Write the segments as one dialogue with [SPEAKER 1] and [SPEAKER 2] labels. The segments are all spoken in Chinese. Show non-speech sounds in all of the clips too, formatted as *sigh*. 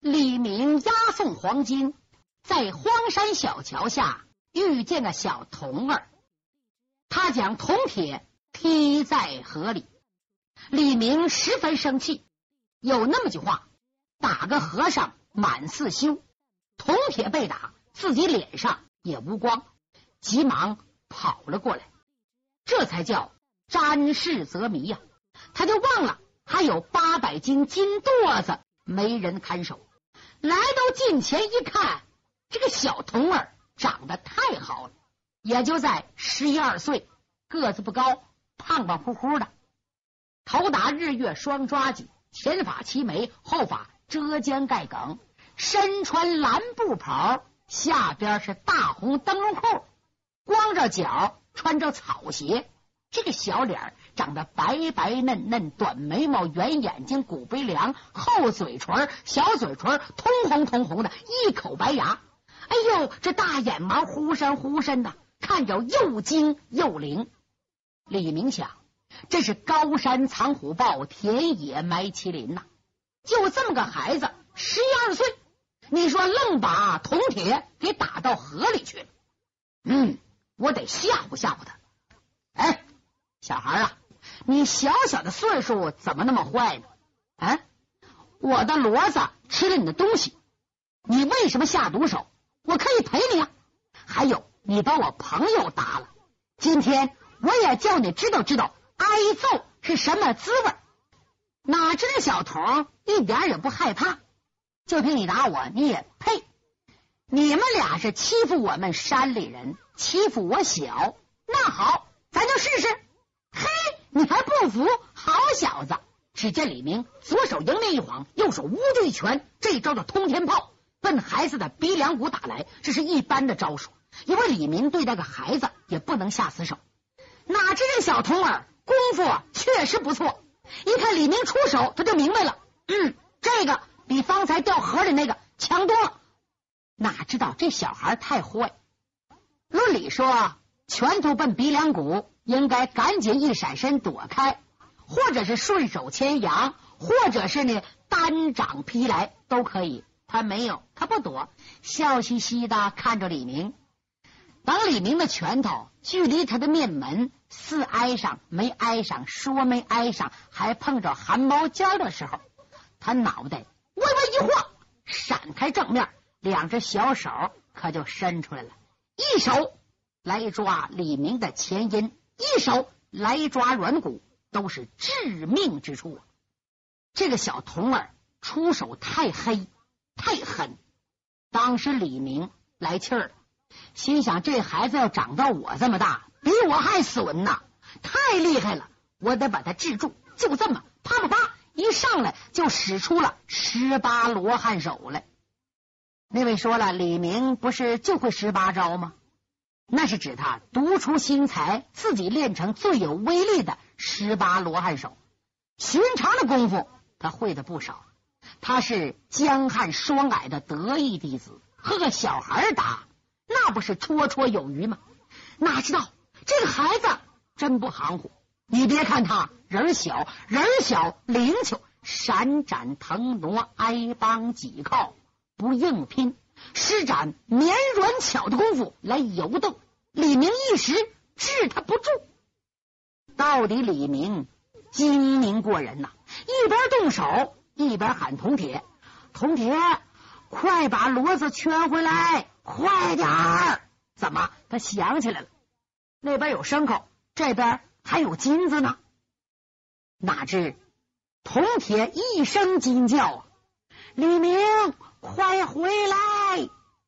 [SPEAKER 1] 李明押送黄金，在荒山小桥下遇见了小童儿，他将铜铁踢在河里。李明十分生气，有那么句话：“打个和尚满寺修。”铜铁被打，自己脸上也无光，急忙跑了过来。这才叫沾事则迷呀！他就忘了还有八百斤金垛子没人看守。来到近前一看，这个小童儿长得太好了，也就在十一二岁，个子不高，胖胖乎乎的，头打日月双抓髻，前发齐眉，后发遮肩盖梗，身穿蓝布袍，下边是大红灯笼裤，光着脚。穿着草鞋，这个小脸长得白白嫩嫩，短眉毛、圆眼睛、骨背梁、厚嘴唇、小嘴唇通红通红的，一口白牙。哎呦，这大眼毛忽闪忽闪的，看着又精又灵。李明想，这是高山藏虎豹，田野埋麒麟呐！就这么个孩子，十一二岁，你说愣把铜铁给打到河里去了？嗯。我得吓唬吓唬他。哎，小孩啊，你小小的岁数怎么那么坏呢？啊，我的骡子吃了你的东西，你为什么下毒手？我可以赔你啊。还有，你把我朋友打了，今天我也叫你知道知道挨揍是什么滋味。哪知这小童一点也不害怕，就凭你打我，你也配？你们俩是欺负我们山里人。欺负我小，那好，咱就试试。嘿，你还不服？好小子！只见李明左手迎面一晃，右手捂住一拳，这一招叫通天炮，奔孩子的鼻梁骨打来。这是一般的招数，因为李明对待个孩子也不能下死手。哪知这小童儿功夫确实不错，一看李明出手，他就明白了。嗯，这个比方才掉河里那个强多了。哪知道这小孩太坏。论理说，拳头奔鼻梁骨，应该赶紧一闪身躲开，或者是顺手牵羊，或者是呢单掌劈来都可以。他没有，他不躲，笑嘻嘻的看着李明。等李明的拳头距离他的面门似挨上没挨上，说没挨上，还碰着汗毛尖的时候，他脑袋微微一晃，闪开正面，两只小手可就伸出来了。一手来抓李明的前因，一手来抓软骨，都是致命之处！这个小童儿出手太黑太狠，当时李明来气儿了，心想这孩子要长到我这么大，比我还损呐，太厉害了！我得把他制住。就这么啪啪啪一上来，就使出了十八罗汉手来。那位说了，李明不是就会十八招吗？那是指他独出心裁，自己练成最有威力的十八罗汉手。寻常的功夫他会的不少，他是江汉双矮的得意弟子，和个小孩打，那不是绰绰有余吗？哪知道这个孩子真不含糊。你别看他人小人小灵巧，闪展腾挪，挨帮挤靠。不硬拼，施展绵软巧的功夫来游动，李明一时治他不住。到底李明精明过人呐，一边动手一边喊铜铁：“铜铁，快把骡子圈回来，快点儿！”怎么？他想起来了，那边有牲口，这边还有金子呢。哪知铜铁一声惊叫！李明。快回来！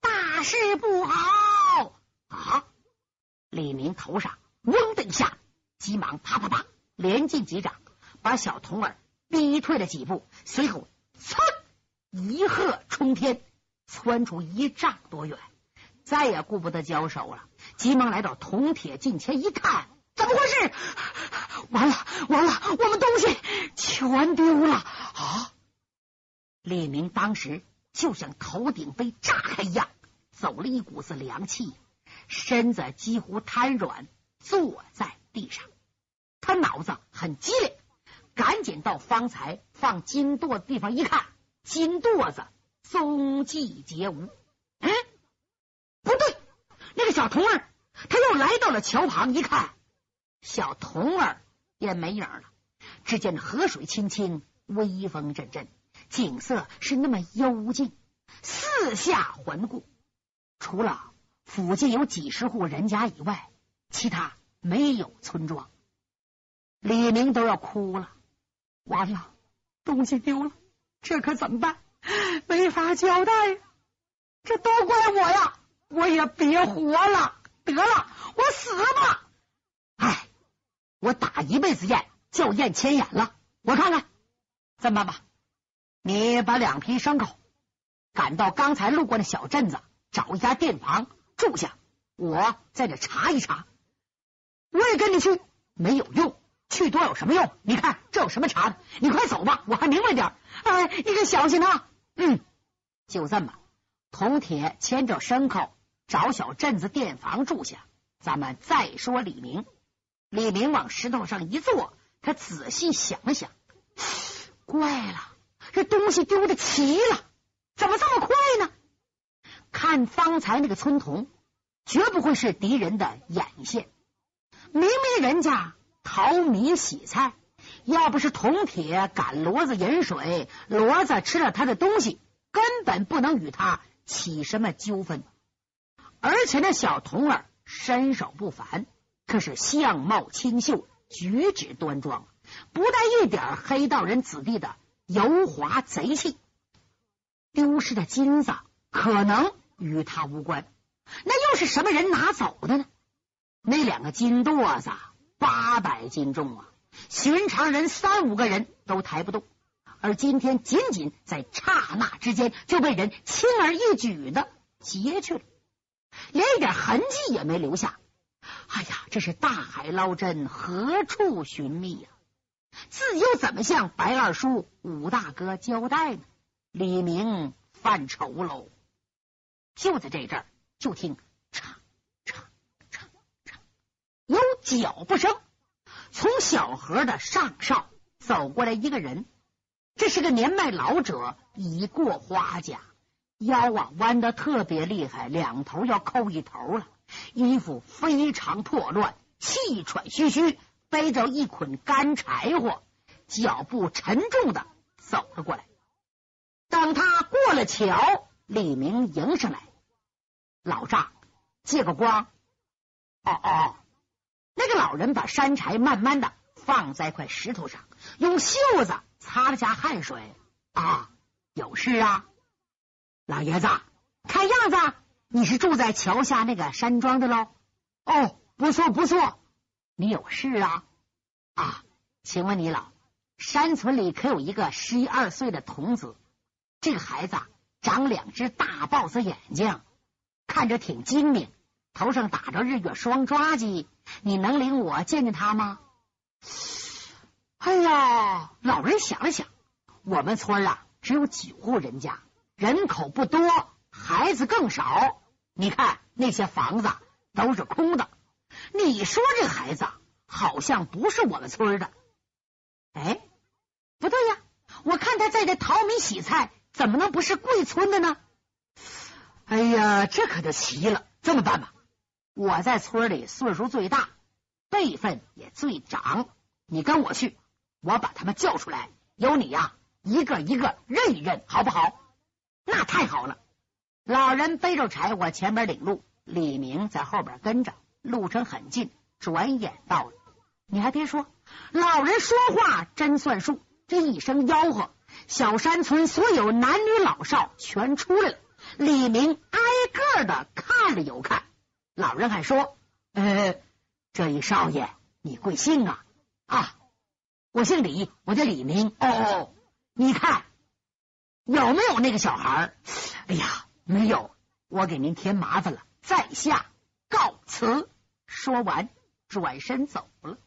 [SPEAKER 1] 大事不好啊！李明头上嗡的一下，急忙啪啪啪连进几掌，把小童儿逼退了几步，随后噌一鹤冲天，窜出一丈多远，再也顾不得交手了，急忙来到铜铁近前一看，怎么回事？完了完了，我们东西全丢了啊！李明当时。就像头顶被炸开一样，走了一股子凉气，身子几乎瘫软，坐在地上。他脑子很机灵，赶紧到方才放金垛的地方一看，金垛子踪迹皆无。嗯，不对，那个小童儿他又来到了桥旁，一看，小童儿也没影了。只见河水清清，微风阵阵，景色是那么幽静。四下环顾，除了附近有几十户人家以外，其他没有村庄。李明都要哭了，完了，东西丢了，这可怎么办？没法交代，这都怪我呀！我也别活了，得了，我死吧！哎，我打一辈子雁，叫雁千眼了。我看看，这么办吧，你把两匹牲口赶到刚才路过的小镇子，找一家店房住下，我在这查一查。我也跟你去，没有用。去多有什么用？你看这有什么查的？你快走吧，我还明白点哎，你可小心啊！嗯，就这么，铜铁牵着牲口找小镇子店房住下。咱们再说李明。李明往石头上一坐，他仔细想了想，*sighs* 怪了，这东西丢的齐了，怎么这么快呢？看方才那个村童，绝不会是敌人的眼线。明明人家。淘米洗菜，要不是铜铁赶骡子饮水，骡子吃了他的东西，根本不能与他起什么纠纷。而且那小童儿身手不凡，可是相貌清秀，举止端庄，不带一点黑道人子弟的油滑贼气。丢失的金子可能与他无关，那又是什么人拿走的呢？那两个金垛子。八百斤重啊！寻常人三五个人都抬不动，而今天仅仅在刹那之间就被人轻而易举的劫去了，连一点痕迹也没留下。哎呀，这是大海捞针，何处寻觅呀？自己又怎么向白二叔、武大哥交代呢？李明犯愁喽。就在这阵儿，就听。有脚步声，从小河的上哨走过来一个人。这是个年迈老者，已过花甲，腰啊弯的特别厉害，两头要扣一头了。衣服非常破乱，气喘吁吁，背着一捆干柴火，脚步沉重的走了过来。等他过了桥，李明迎上来：“老丈，借个光。”哦哦。那个老人把山柴慢慢的放在块石头上，用袖子擦了下汗水。啊，有事啊，老爷子，看样子你是住在桥下那个山庄的喽？哦，不错不错，你有事啊？啊，请问你老山村里可有一个十一二岁的童子？这个孩子长两只大豹子眼睛，看着挺精明。头上打着日月双抓髻，你能领我见见他吗？哎呀，老人想了想，我们村啊只有几户人家，人口不多，孩子更少。你看那些房子都是空的，你说这孩子好像不是我们村的。哎，不对呀，我看他在这淘米洗菜，怎么能不是贵村的呢？哎呀，这可就奇了。这么办吧。我在村里岁数最大，辈分也最长。你跟我去，我把他们叫出来，由你呀一个一个认一认，好不好？那太好了。老人背着柴火前边领路，李明在后边跟着，路程很近，转眼到了。你还别说，老人说话真算数。这一声吆喝，小山村所有男女老少全出来了。李明挨个的看了又看。老人还说：“呃，这一少爷，你贵姓啊？啊，我姓李，我叫李明。哦，你看有没有那个小孩？哎呀，没有，我给您添麻烦了，在下告辞。”说完，转身走了。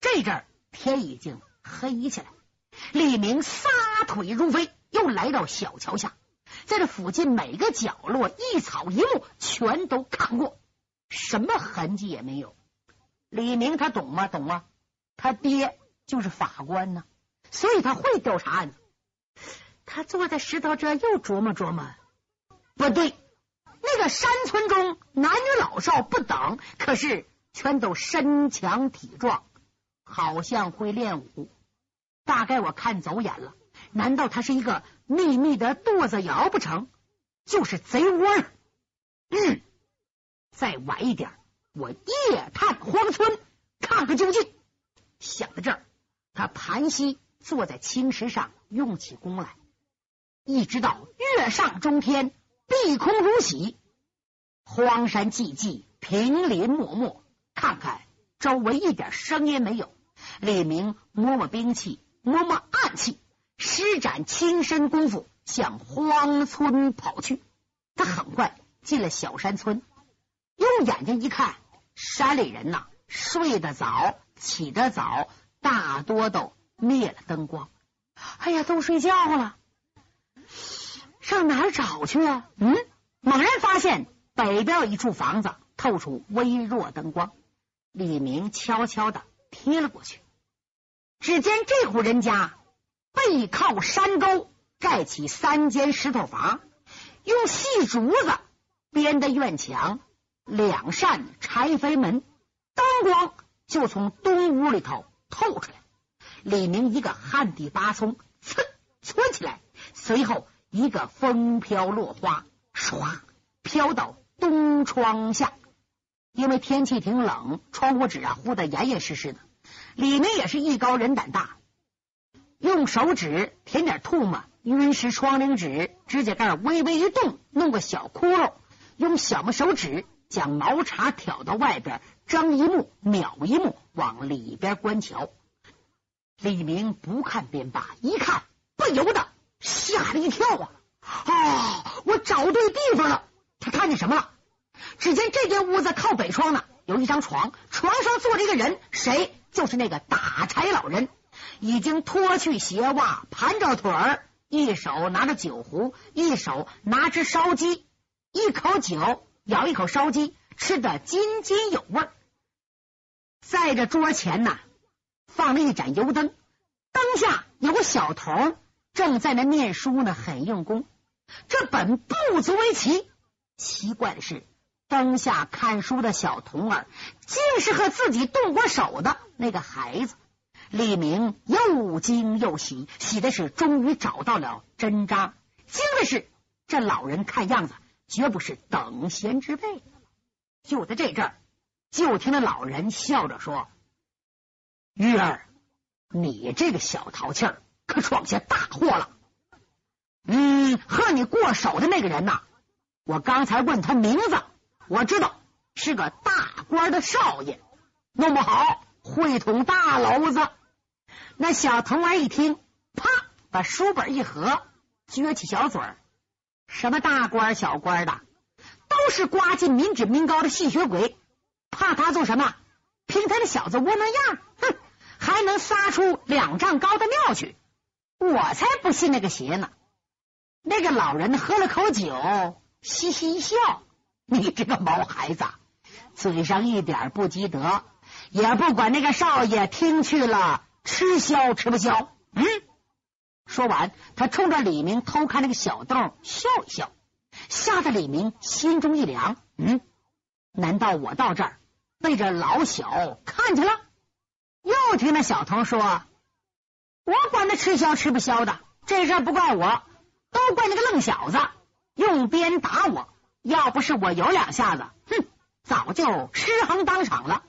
[SPEAKER 1] 这阵天已经黑下来，李明撒腿如飞，又来到小桥下，在这附近每个角落、一草一木全都看过。什么痕迹也没有。李明他懂吗？懂吗？他爹就是法官呢，所以他会调查案子。他坐在石头这又琢磨琢磨，不对，那个山村中男女老少不等，可是全都身强体壮，好像会练武。大概我看走眼了，难道他是一个秘密的垛子窑不成？就是贼窝。嗯，再晚一点，我夜探荒村，看个究竟。想到这儿，他盘膝坐在青石上，用起功来。一直到月上中天，碧空如洗，荒山寂寂，平林漠漠，看看周围一点声音没有。李明摸摸兵器，摸摸暗器，施展轻身功夫向荒村跑去。他很快进了小山村，用眼睛一看，山里人呐睡得早，起得早，大多都灭了灯光。哎呀，都睡觉了。上哪儿找去啊？嗯，猛然发现北边一处房子透出微弱灯光，李明悄悄的贴了过去。只见这户人家背靠山沟，盖起三间石头房，用细竹子编的院墙，两扇柴扉门，灯光就从东屋里头透出来。李明一个旱地拔葱，噌窜起来，随后。一个风飘落花，唰飘到东窗下。因为天气挺冷，窗户纸啊糊得严严实实的。里面也是艺高人胆大，用手指填点唾沫，晕湿窗棂纸，指甲盖微微一动，弄个小窟窿，用小拇手指将毛茬挑到外边，睁一目瞄一目，往里边观瞧。李明不看便罢，一看不由得。吓了一跳啊！啊，我找对地方了。他看见什么了？只见这间屋子靠北窗呢，有一张床，床上坐着一个人，谁？就是那个打柴老人，已经脱去鞋袜，盘着腿儿，一手拿着酒壶，一手拿只烧鸡，一口酒，咬一口烧鸡，吃的津津有味。在这桌前呢，放了一盏油灯，灯下有个小童。正在那念书呢，很用功。这本不足为奇，奇怪的是，灯下看书的小童儿，竟是和自己动过手的那个孩子。李明又惊又喜，喜的是终于找到了真章；惊的是这老人看样子绝不是等闲之辈。就在这阵儿，就听那老人笑着说：“玉儿，你这个小淘气儿。”可闯下大祸了。嗯，和你过手的那个人呐，我刚才问他名字，我知道是个大官的少爷，弄不好会捅大娄子。那小童儿一听，啪，把书本一合，撅起小嘴儿，什么大官小官的，都是刮进民脂民膏的吸血鬼，怕他做什么？凭他那小子窝囊样，哼，还能撒出两丈高的尿去？我才不信那个邪呢！那个老人喝了口酒，嘻嘻一笑：“ *laughs* 你这个毛孩子，嘴上一点不积德，也不管那个少爷听去了吃消吃不消。”嗯，说完，他冲着李明偷看那个小豆笑一笑，吓得李明心中一凉。嗯，难道我到这儿被这老小看见了？又听那小偷说。我管他吃消吃不消的，这事不怪我，都怪那个愣小子用鞭打我。要不是我有两下子，哼，早就尸横当场了。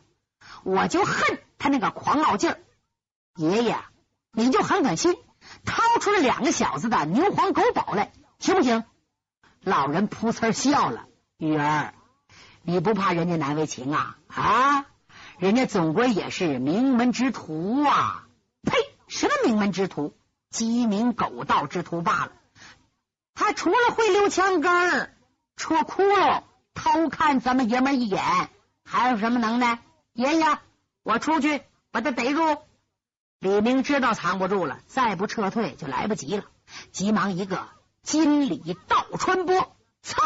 [SPEAKER 1] 我就恨他那个狂傲劲儿。爷爷，你就狠狠心，掏出了两个小子的牛黄狗宝来，行不行？老人噗呲笑了，女儿，你不怕人家难为情啊？啊，人家总归也是名门之徒啊。呸什么名门之徒、鸡鸣狗盗之徒罢了。他除了会溜墙根儿、戳窟窿、偷看咱们爷们一眼，还有什么能耐？爷爷，我出去把他逮住。李明知道藏不住了，再不撤退就来不及了，急忙一个金鲤倒穿波，噌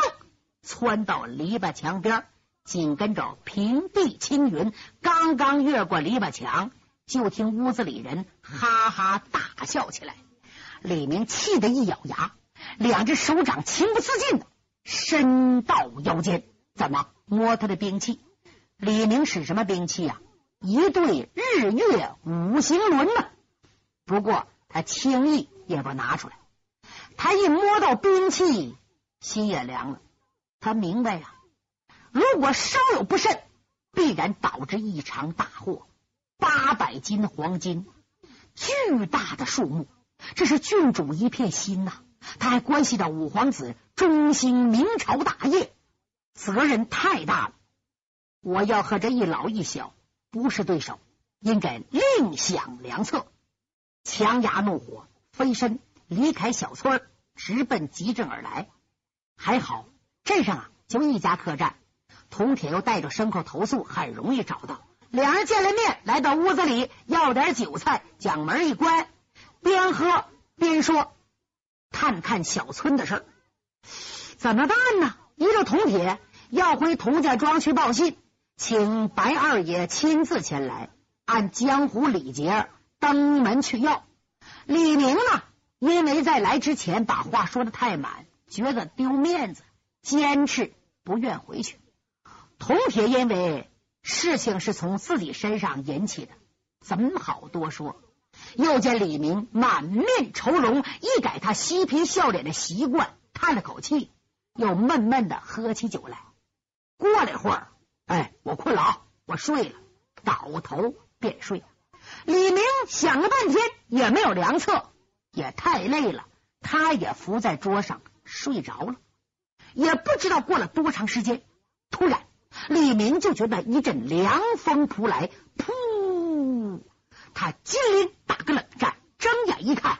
[SPEAKER 1] 窜到篱笆墙边，紧跟着平地青云，刚刚越过篱笆墙。就听屋子里人哈哈大笑起来，李明气得一咬牙，两只手掌情不自禁的伸到腰间，怎么摸他的兵器？李明使什么兵器呀？一对日月五行轮呢？不过他轻易也不拿出来。他一摸到兵器，心也凉了。他明白呀，如果稍有不慎，必然导致一场大祸。八百斤黄金，巨大的数目，这是郡主一片心呐。他还关系到五皇子中兴明朝大业，责任太大了。我要和这一老一小不是对手，应该另想良策。强压怒火，飞身离开小村，直奔集镇而来。还好镇上啊，就一家客栈，铜铁又带着牲口投宿，很容易找到。两人见了面，来到屋子里要点酒菜，将门一关，边喝边说，探看小村的事儿。怎么办呢？依着铜铁要回童家庄去报信，请白二爷亲自前来，按江湖礼节登门去要。李明呢，因为在来之前把话说的太满，觉得丢面子，坚持不愿回去。铜铁因为。事情是从自己身上引起的，怎好多说？又见李明满面愁容，一改他嬉皮笑脸的习惯，叹了口气，又闷闷的喝起酒来。过了一会儿，哎，我困了啊，我睡了，倒头便睡。李明想了半天也没有良策，也太累了，他也伏在桌上睡着了。也不知道过了多长时间，突然。李明就觉得一阵凉风扑来，噗！他金灵打个冷战，睁眼一看，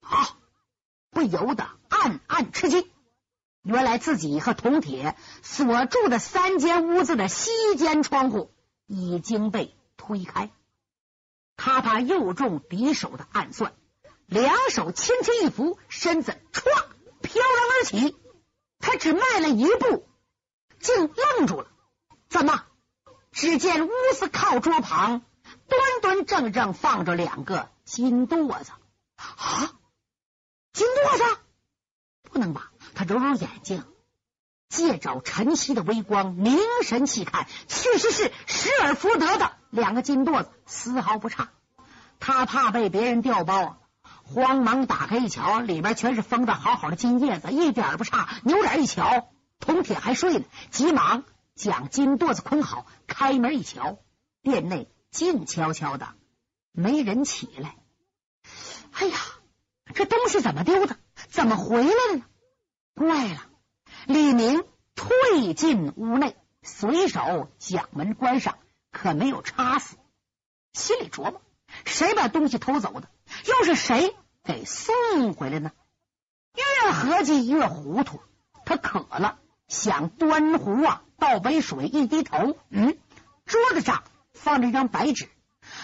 [SPEAKER 1] 啊，不由得暗暗吃惊。原来自己和铜铁所住的三间屋子的西间窗户已经被推开。他怕又中敌手的暗算，两手轻轻一扶，身子唰飘然而起。他只迈了一步，竟愣住了。怎么？只见屋子靠桌旁端端正正放着两个金垛子啊！金垛子不能吧？他揉揉眼睛，借着晨曦的微光，凝神细看，确实是失而复得的两个金垛子，丝毫不差。他怕被别人调包，慌忙打开一瞧，里边全是封的好好的金叶子，一点不差。扭脸一瞧，铜铁还睡呢，急忙。将金垛子捆好，开门一瞧，店内静悄悄的，没人起来。哎呀，这东西怎么丢的？怎么回来了呢？怪了！李明退进屋内，随手将门关上，可没有插死。心里琢磨：谁把东西偷走的？又是谁给送回来呢？越合计越糊涂。他渴了，想端壶啊。倒杯水，一低头，嗯，桌子上放着一张白纸，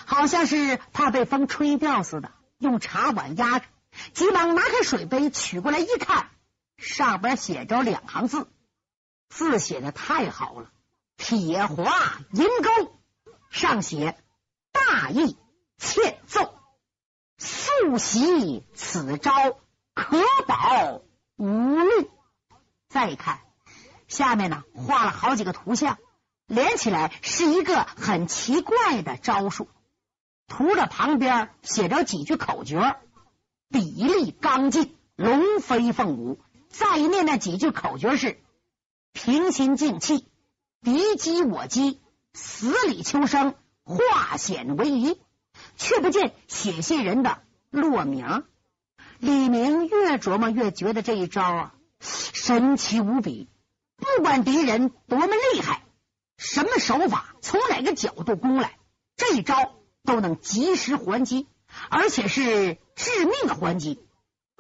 [SPEAKER 1] 好像是怕被风吹掉似的，用茶碗压着。急忙拿开水杯，取过来一看，上边写着两行字，字写的太好了，铁华银钩，上写“大义欠奏，速袭此招，可保无虑”。再看。下面呢，画了好几个图像，连起来是一个很奇怪的招数。图的旁边写着几句口诀：比例刚劲，龙飞凤舞。再一念那几句口诀是：平心静气，敌机我击，死里求生，化险为夷。却不见写信人的落名。李明越琢磨越觉得这一招啊，神奇无比。不管敌人多么厉害，什么手法，从哪个角度攻来，这一招都能及时还击，而且是致命的还击。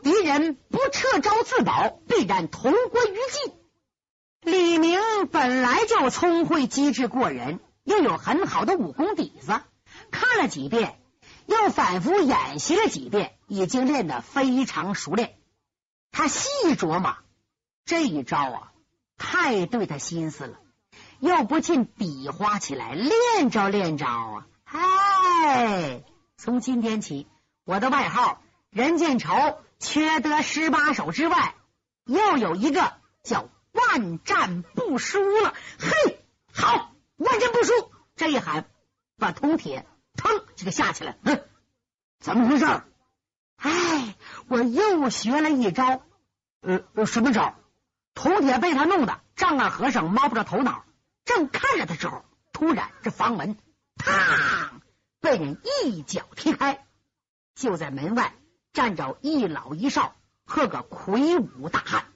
[SPEAKER 1] 敌人不撤招自保，必然同归于尽。李明本来就聪慧机智过人，又有很好的武功底子，看了几遍，又反复演习了几遍，已经练得非常熟练。他细琢磨这一招啊。太对他心思了，又不禁比划起来，练招练招啊！嗨，从今天起，我的外号任见愁缺德十八手之外，又有一个叫万战不输了。嘿，好，万战不输！这一喊，把铜铁腾就给吓起来。嗯，怎么回事？哎，我又学了一招。呃，什么招？铜铁被他弄得丈二和尚摸不着头脑。正看着的时候，突然这房门，嘡，被人一脚踢开。就在门外站着一老一少和个魁梧大汉。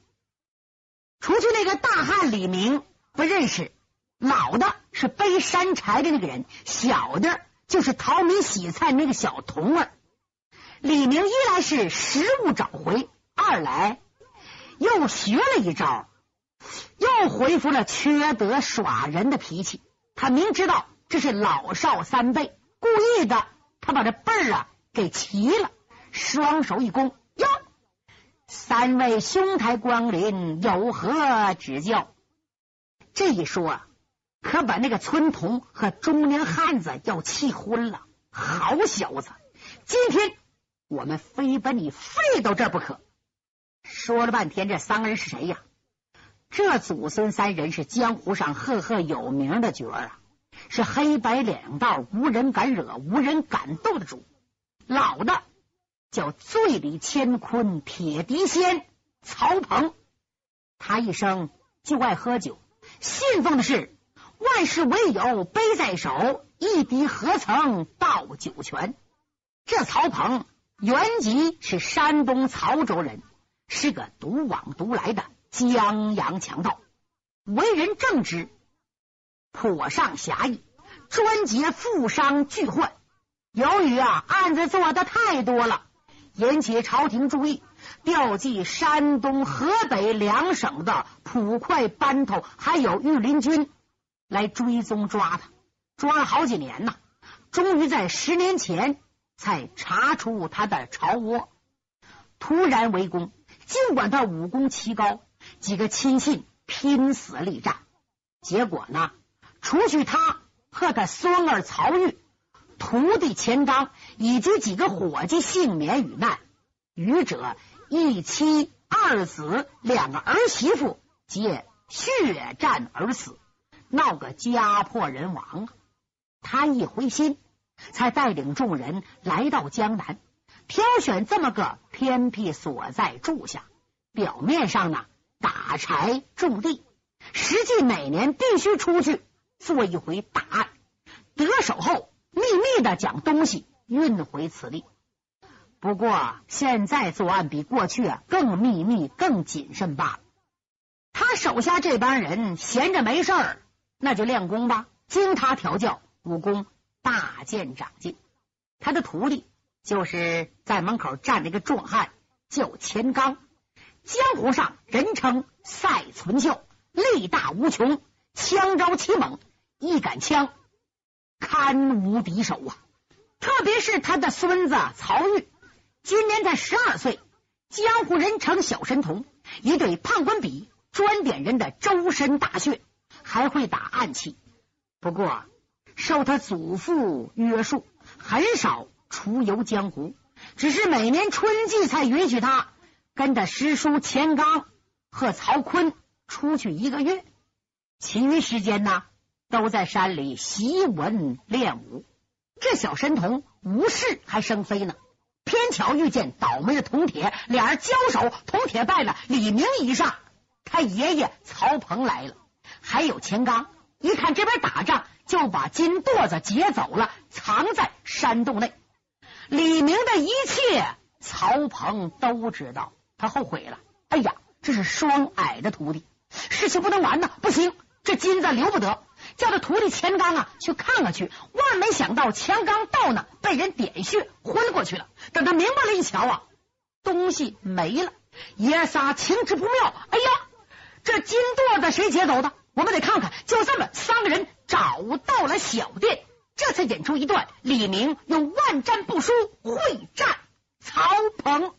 [SPEAKER 1] 除去那个大汉李明不认识，老的是背山柴的那个人，小的就是淘米洗菜那个小童儿。李明一来是食物找回，二来又学了一招，又恢复了缺德耍人的脾气。他明知道这是老少三辈，故意的，他把这辈儿啊。给齐了，双手一弓，哟，三位兄台光临，有何指教？这一说，可把那个村童和中年汉子要气昏了。好小子，今天我们非把你废到这不可！说了半天，这三个人是谁呀？这祖孙三人是江湖上赫赫有名的角儿啊，是黑白两道无人敢惹、无人敢斗的主。老的叫醉里乾坤铁笛仙曹鹏，他一生就爱喝酒，信奉的是万事唯有杯在手，一滴何曾到酒泉。这曹鹏原籍是山东曹州人，是个独往独来的江洋强盗，为人正直，颇上侠义，专劫富商巨患。由于啊案子做的太多了，引起朝廷注意，调集山东、河北两省的捕快班头，还有御林军来追踪抓他，抓了好几年呐，终于在十年前才查出他的巢窝，突然围攻。尽管他武功奇高，几个亲信拼死力战，结果呢，除去他和他孙儿曹玉。徒弟钱刚以及几个伙计幸免于难，余者一妻二子两个儿媳妇皆血战而死，闹个家破人亡。他一回心，才带领众人来到江南，挑选这么个偏僻所在住下。表面上呢，打柴种地，实际每年必须出去做一回大案，得手后。秘密的将东西运回此地，不过现在作案比过去啊更秘密、更谨慎罢了。他手下这帮人闲着没事儿，那就练功吧。经他调教，武功大见长进。他的徒弟就是在门口站着一个壮汉，叫钱刚，江湖上人称赛存秀，力大无穷，枪招奇猛，一杆枪。堪无敌手啊！特别是他的孙子曹玉，今年才十二岁，江湖人称小神童，一对判官笔，专点人的周身大穴，还会打暗器。不过受他祖父约束，很少出游江湖，只是每年春季才允许他跟着师叔钱刚和曹坤出去一个月，其余时间呢？都在山里习文练武，这小神童无事还生非呢。偏巧遇见倒霉的铜铁，俩人交手，铜铁败了。李明一上，他爷爷曹鹏来了，还有钱刚。一看这边打仗，就把金垛子劫走了，藏在山洞内。李明的一切，曹鹏都知道，他后悔了。哎呀，这是双矮的徒弟，事情不能完呐！不行，这金子留不得。叫他徒弟钱刚啊去看看去，万没想到钱刚到那被人点穴昏过去了。等他明白了，一瞧啊，东西没了，爷仨情知不妙。哎呀，这金垛子谁劫走的？我们得看看。就这么，三个人找到了小店，这才演出一段李明用万战不输会战曹鹏。